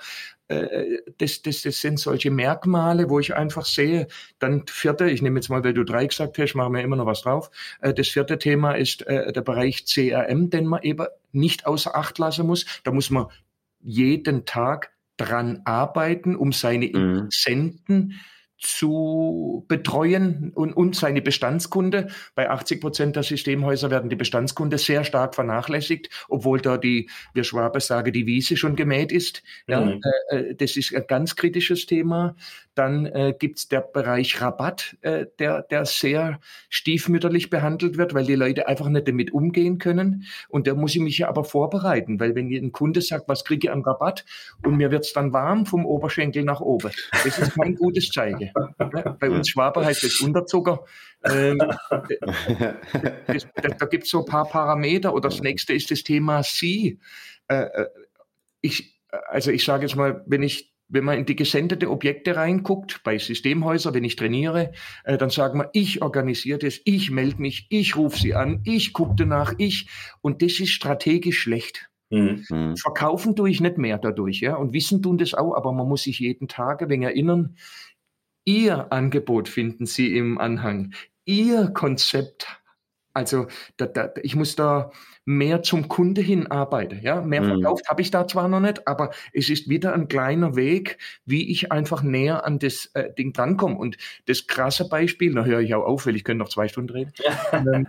äh, das, das, das sind solche Merkmale, wo ich einfach sehe, dann vierte, ich nehme jetzt mal, weil du drei gesagt hast, machen wir immer noch was drauf. Äh, das vierte Thema ist äh, der Bereich CRM, den man eben nicht außer Acht lassen muss. Da muss man jeden Tag dran arbeiten, um seine mhm. Zu betreuen und, und seine Bestandskunde. Bei 80 Prozent der Systemhäuser werden die Bestandskunde sehr stark vernachlässigt, obwohl da die, wir Schwabe sagen, die Wiese schon gemäht ist. Ja, mhm. äh, äh das ist ein ganz kritisches Thema. Dann äh, gibt der Bereich Rabatt, äh, der, der sehr stiefmütterlich behandelt wird, weil die Leute einfach nicht damit umgehen können. Und da muss ich mich ja aber vorbereiten, weil wenn ein Kunde sagt, was kriege ich an Rabatt und mir wird's dann warm vom Oberschenkel nach oben, das ist kein gutes Zeichen. Bei uns Schwaber heißt es Unterzucker. Ähm, <laughs> das, das, da gibt es so ein paar Parameter. Oder das nächste ist das Thema Sie. Äh, äh ich, also ich sage jetzt mal, wenn ich wenn man in die gesendete Objekte reinguckt, bei Systemhäusern, wenn ich trainiere, äh, dann sagen wir, ich organisiere das, ich melde mich, ich rufe sie an, ich gucke danach, ich. Und das ist strategisch schlecht. Mhm. mhm. Verkaufen tue ich nicht mehr dadurch, ja. Und wissen tun das auch, aber man muss sich jeden Tag ein wenig erinnern, Ihr Angebot finden Sie im Anhang. Ihr Konzept. Also da, da, ich muss da mehr zum Kunde hin arbeiten. Ja, mehr mhm. verkauft habe ich da zwar noch nicht, aber es ist wieder ein kleiner Weg, wie ich einfach näher an das äh, Ding drankomme. Und das krasse Beispiel, da höre ich auch auf, weil ich könnte noch zwei Stunden reden, <laughs> ähm,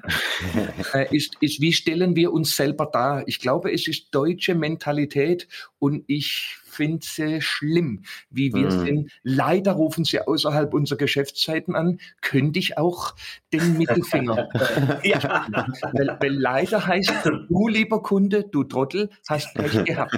äh, ist, ist, wie stellen wir uns selber dar? Ich glaube, es ist deutsche Mentalität und ich finde sie schlimm, wie wir mhm. sind. Leider rufen sie außerhalb unserer Geschäftszeiten an. Könnte ich auch den Mittelfinger. <laughs> ja. weil, weil leider heißt du, lieber Kunde, du Trottel, hast Pech gehabt.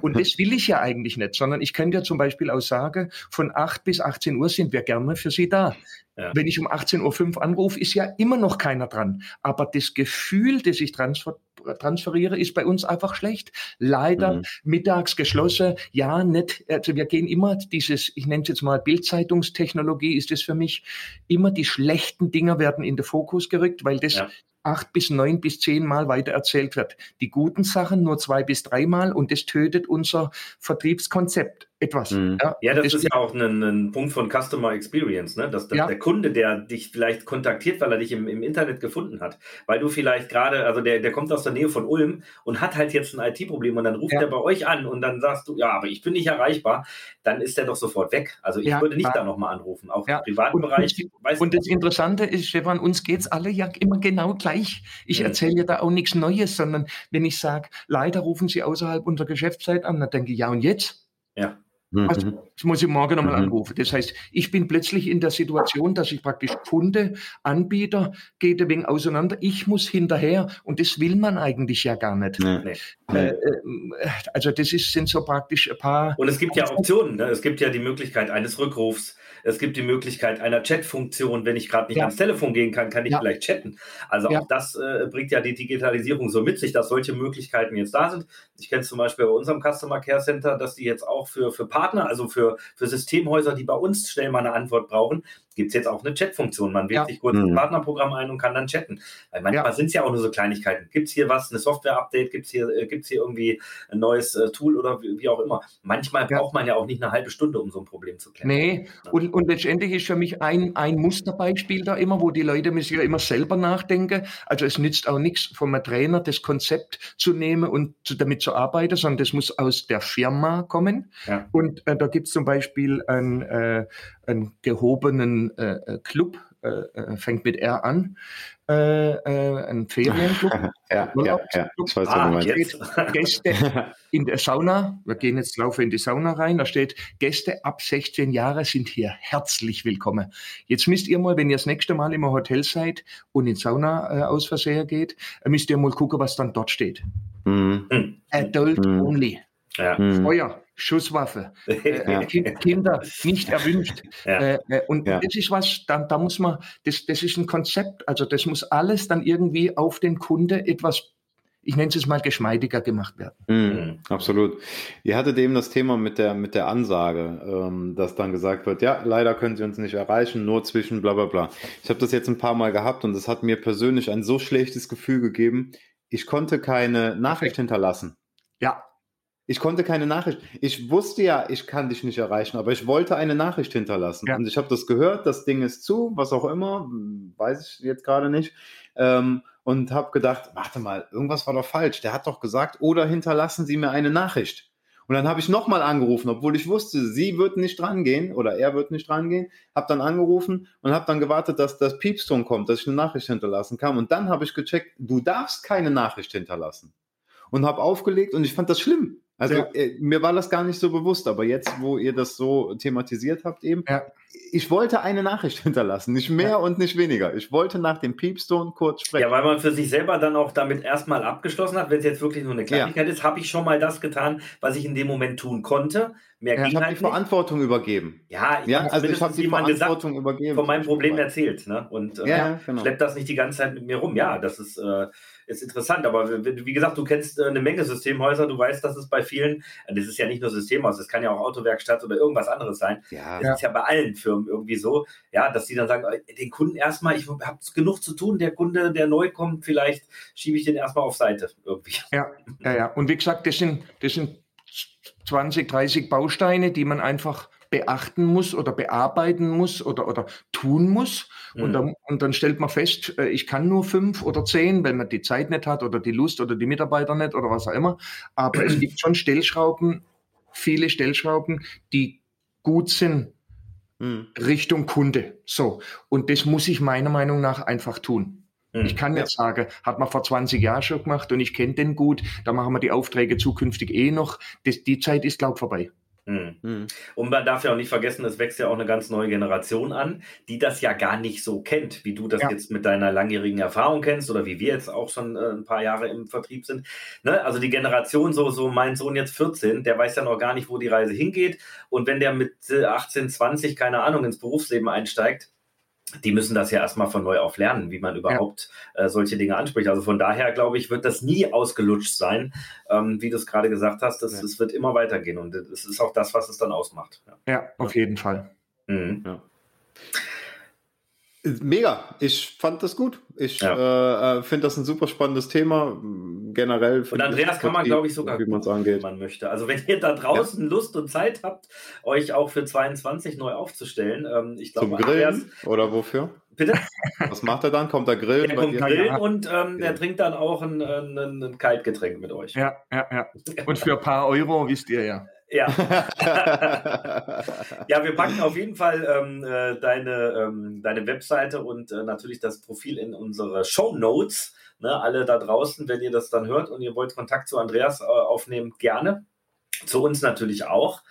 Und das will ich ja eigentlich nicht, sondern ich könnte ja zum Beispiel auch sagen, von 8 bis 18 Uhr sind wir gerne für Sie da. Ja. Wenn ich um 18.05 Uhr anrufe, ist ja immer noch keiner dran. Aber das Gefühl, das ich transfer transferiere, ist bei uns einfach schlecht. Leider mhm. mittags geschlossen, ja, nicht, also wir gehen immer dieses, ich nenne es jetzt mal Bildzeitungstechnologie, ist es für mich, immer die schlechten Dinger werden in den Fokus gerückt, weil das ja acht bis neun bis zehn Mal weiter erzählt wird. Die guten Sachen nur zwei bis dreimal und das tötet unser Vertriebskonzept etwas. Mhm. Ja, ja, das, das, ist ja auch ein, ein, Punkt von Customer Experience, ne? dass, dass ja. der Kunde, der dich vielleicht kontaktiert, weil er dich im, im Internet gefunden hat, weil du vielleicht gerade, also der, der kommt aus der Nähe von Ulm und hat halt jetzt ein IT-Problem und dann ruft ja. er bei euch an und dann sagst du, ja, aber ich bin nicht erreichbar, dann ist der doch sofort weg. Also ich ja, würde nicht da nochmal anrufen, auch im privaten und, Bereich. Und, und das Interessante ist, Stefan, uns geht es alle ja immer genau gleich. Ich mhm. erzähle ja da auch nichts Neues, sondern wenn ich sage, leider rufen Sie außerhalb unserer Geschäftszeit an, dann denke ich, ja und jetzt? Ja. Also, das muss ich morgen nochmal mhm. anrufen. Das heißt, ich bin plötzlich in der Situation, dass ich praktisch Kunde, Anbieter geht ein wenig auseinander. Ich muss hinterher und das will man eigentlich ja gar nicht. Nee. Äh, äh, also das ist, sind so praktisch ein paar. Und es gibt ja Optionen. Ne? Es gibt ja die Möglichkeit eines Rückrufs. Es gibt die Möglichkeit einer Chat-Funktion. Wenn ich gerade nicht ja. ans Telefon gehen kann, kann ich ja. vielleicht chatten. Also ja. auch das äh, bringt ja die Digitalisierung so mit sich, dass solche Möglichkeiten jetzt da sind. Ich kenne zum Beispiel bei unserem Customer Care Center, dass die jetzt auch für, für Partner, also für, für Systemhäuser, die bei uns schnell mal eine Antwort brauchen, gibt es jetzt auch eine Chat-Funktion. Man wählt ja. sich kurz mhm. ein Partnerprogramm ein und kann dann chatten. Weil manchmal ja. sind es ja auch nur so Kleinigkeiten. Gibt es hier was, eine Software-Update? Gibt es hier, äh, gibt's hier irgendwie ein neues äh, Tool oder wie, wie, auch immer? Manchmal ja. braucht man ja auch nicht eine halbe Stunde, um so ein Problem zu klären. Nee, und, und letztendlich ist für mich ein, ein Musterbeispiel da immer, wo die Leute müssen ja immer selber nachdenken. Also es nützt auch nichts vom Trainer, das Konzept zu nehmen und zu, damit zu arbeiten, sondern das muss aus der Firma kommen. Und äh, da gibt es zum Beispiel ein, äh, einen gehobenen äh, äh Club, äh, äh, fängt mit R an, äh, äh, <laughs> ein Ferienclub. ja, ja, ja, ich weiß, ah, was du Gäste in der Sauna, wir gehen jetzt laufen in die Sauna rein, da steht, Gäste ab 16 Jahre sind hier herzlich willkommen. Jetzt müsst ihr mal, wenn ihr das nächste Mal im Hotel seid und in Sauna äh, aus Versehen geht, müsst ihr mal gucken, was dann dort steht. Mhm. Adult mhm. only. Ja. Feuer, Schusswaffe, <laughs> äh, Kinder nicht erwünscht. Ja. Äh, äh, und ja. das ist was, da, da muss man, das, das ist ein Konzept, also das muss alles dann irgendwie auf den Kunde etwas ich nenne es mal geschmeidiger gemacht werden. Mhm, absolut. Ihr hattet eben das Thema mit der, mit der Ansage, ähm, dass dann gesagt wird, ja, leider können Sie uns nicht erreichen, nur zwischen bla bla bla. Ich habe das jetzt ein paar Mal gehabt und das hat mir persönlich ein so schlechtes Gefühl gegeben. Ich konnte keine Nachricht hinterlassen. Ja, ich konnte keine Nachricht. Ich wusste ja, ich kann dich nicht erreichen, aber ich wollte eine Nachricht hinterlassen. Ja. Und ich habe das gehört, das Ding ist zu, was auch immer, weiß ich jetzt gerade nicht. Ähm, und habe gedacht, warte mal, irgendwas war doch falsch. Der hat doch gesagt, oder hinterlassen Sie mir eine Nachricht. Und dann habe ich nochmal angerufen, obwohl ich wusste, sie wird nicht drangehen oder er wird nicht drangehen. Habe dann angerufen und habe dann gewartet, dass das Piepston kommt, dass ich eine Nachricht hinterlassen kann. Und dann habe ich gecheckt, du darfst keine Nachricht hinterlassen. Und habe aufgelegt und ich fand das schlimm. Also ja. äh, mir war das gar nicht so bewusst, aber jetzt, wo ihr das so thematisiert habt eben, ja. ich wollte eine Nachricht <laughs> hinterlassen, nicht mehr ja. und nicht weniger. Ich wollte nach dem Piepstone kurz sprechen. Ja, weil man für sich selber dann auch damit erstmal abgeschlossen hat, wenn es jetzt wirklich nur eine Kleinigkeit ist, habe ich schon mal das getan, was ich in dem Moment tun konnte. Mehr ja, ich habe halt die Verantwortung übergeben. Ja, ich ja also ich habe die Verantwortung gesagt, übergeben. Von meinem Problem erzählt, ne? Und äh, ja, genau. schleppt das nicht die ganze Zeit mit mir rum. Ja, das ist äh, ist interessant. Aber wie gesagt, du kennst äh, eine Menge Systemhäuser, du weißt, dass es bei vielen, äh, das ist ja nicht nur Systemhaus, das kann ja auch Autowerkstatt oder irgendwas anderes sein. Ja. Das ist ja bei allen Firmen irgendwie so, ja, dass die dann sagen, äh, den Kunden erstmal, ich habe genug zu tun, der Kunde, der neu kommt, vielleicht schiebe ich den erstmal auf Seite irgendwie. Ja, ja, ja. Und wie gesagt, das sind, das sind 20, 30 Bausteine, die man einfach beachten muss oder bearbeiten muss oder, oder tun muss. Mhm. Und, dann, und dann stellt man fest, äh, ich kann nur fünf oder zehn, wenn man die Zeit nicht hat oder die Lust oder die Mitarbeiter nicht oder was auch immer. Aber es gibt schon Stellschrauben, viele Stellschrauben, die gut sind mhm. Richtung Kunde. So. Und das muss ich meiner Meinung nach einfach tun. Mhm. Ich kann jetzt sagen, hat man vor 20 Jahren schon gemacht und ich kenne den gut, da machen wir die Aufträge zukünftig eh noch. Das, die Zeit ist, glaube ich, vorbei. Mhm. Und man darf ja auch nicht vergessen, es wächst ja auch eine ganz neue Generation an, die das ja gar nicht so kennt, wie du das ja. jetzt mit deiner langjährigen Erfahrung kennst oder wie wir jetzt auch schon äh, ein paar Jahre im Vertrieb sind. Ne? Also die Generation, so, so mein Sohn jetzt 14, der weiß ja noch gar nicht, wo die Reise hingeht. Und wenn der mit 18, 20, keine Ahnung, ins Berufsleben einsteigt, die müssen das ja erstmal von neu auf lernen, wie man überhaupt ja. äh, solche Dinge anspricht. Also von daher, glaube ich, wird das nie ausgelutscht sein, ähm, wie du es gerade gesagt hast. Es ja. wird immer weitergehen und es ist auch das, was es dann ausmacht. Ja, ja auf jeden Fall. Mhm. Mega, ich fand das gut. Ich ja. äh, äh finde das ein super spannendes Thema. Generell. Und Andreas kann man, glaube ich, sogar, wie man angeht. man möchte. Also wenn ihr da draußen ja. Lust und Zeit habt, euch auch für 22 neu aufzustellen, ähm, ich glaube, Zum Grillen Andreas, oder wofür? Bitte? Was macht er dann? Kommt er grillen? Er kommt grillen und ähm, er trinkt dann auch ein, ein, ein Kaltgetränk mit euch. Ja, ja, ja. Und für ein paar Euro wisst ihr ja. Ja. <laughs> ja, wir packen auf jeden Fall ähm, äh, deine, ähm, deine Webseite und äh, natürlich das Profil in unsere Show Notes. Ne, alle da draußen, wenn ihr das dann hört und ihr wollt Kontakt zu Andreas äh, aufnehmen, gerne. Zu uns natürlich auch.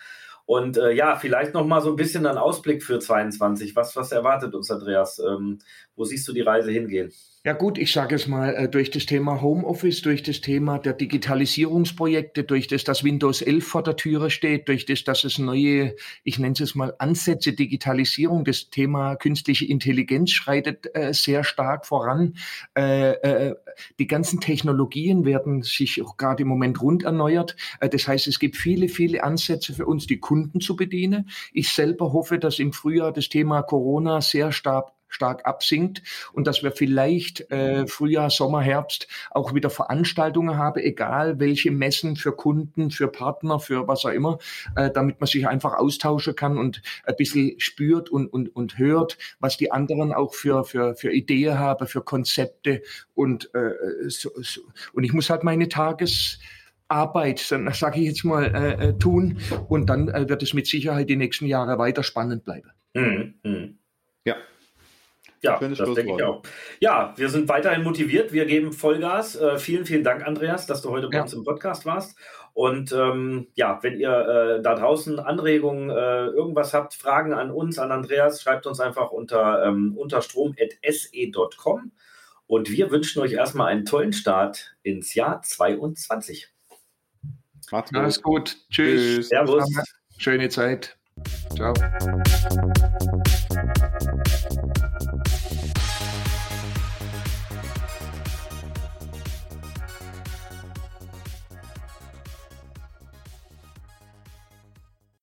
Und äh, ja, vielleicht noch mal so ein bisschen ein Ausblick für 22. Was, was erwartet uns, Andreas? Ähm, wo siehst du die Reise hingehen? Ja gut, ich sage es mal, äh, durch das Thema Homeoffice, durch das Thema der Digitalisierungsprojekte, durch das, dass Windows 11 vor der Türe steht, durch das, dass es neue, ich nenne es mal Ansätze Digitalisierung, das Thema künstliche Intelligenz schreitet äh, sehr stark voran. Äh, äh, die ganzen Technologien werden sich auch gerade im Moment rund erneuert. Äh, das heißt, es gibt viele, viele Ansätze für uns. Die Kunden Kunden zu bedienen. Ich selber hoffe, dass im Frühjahr das Thema Corona sehr stark stark absinkt und dass wir vielleicht äh, Frühjahr, Sommer, Herbst auch wieder Veranstaltungen haben, egal welche Messen für Kunden, für Partner, für was auch immer, äh, damit man sich einfach austauschen kann und ein bisschen spürt und, und, und hört, was die anderen auch für, für, für Ideen haben, für Konzepte und, äh, so, so. und ich muss halt meine Tages Arbeit, dann sage ich jetzt mal, äh, äh, tun und dann äh, wird es mit Sicherheit die nächsten Jahre weiter spannend bleiben. Mhm. Mhm. Ja, ja, das denke ich auch. Ja, wir sind weiterhin motiviert. Wir geben Vollgas. Äh, vielen, vielen Dank, Andreas, dass du heute bei ja. uns im Podcast warst. Und ähm, ja, wenn ihr äh, da draußen Anregungen, äh, irgendwas habt, Fragen an uns, an Andreas, schreibt uns einfach unter ähm, unterstrom.se.com. Und wir wünschen euch erstmal einen tollen Start ins Jahr 22. Macht's gut. Alles gut. Tschüss. Servus. Schöne Zeit. Ciao.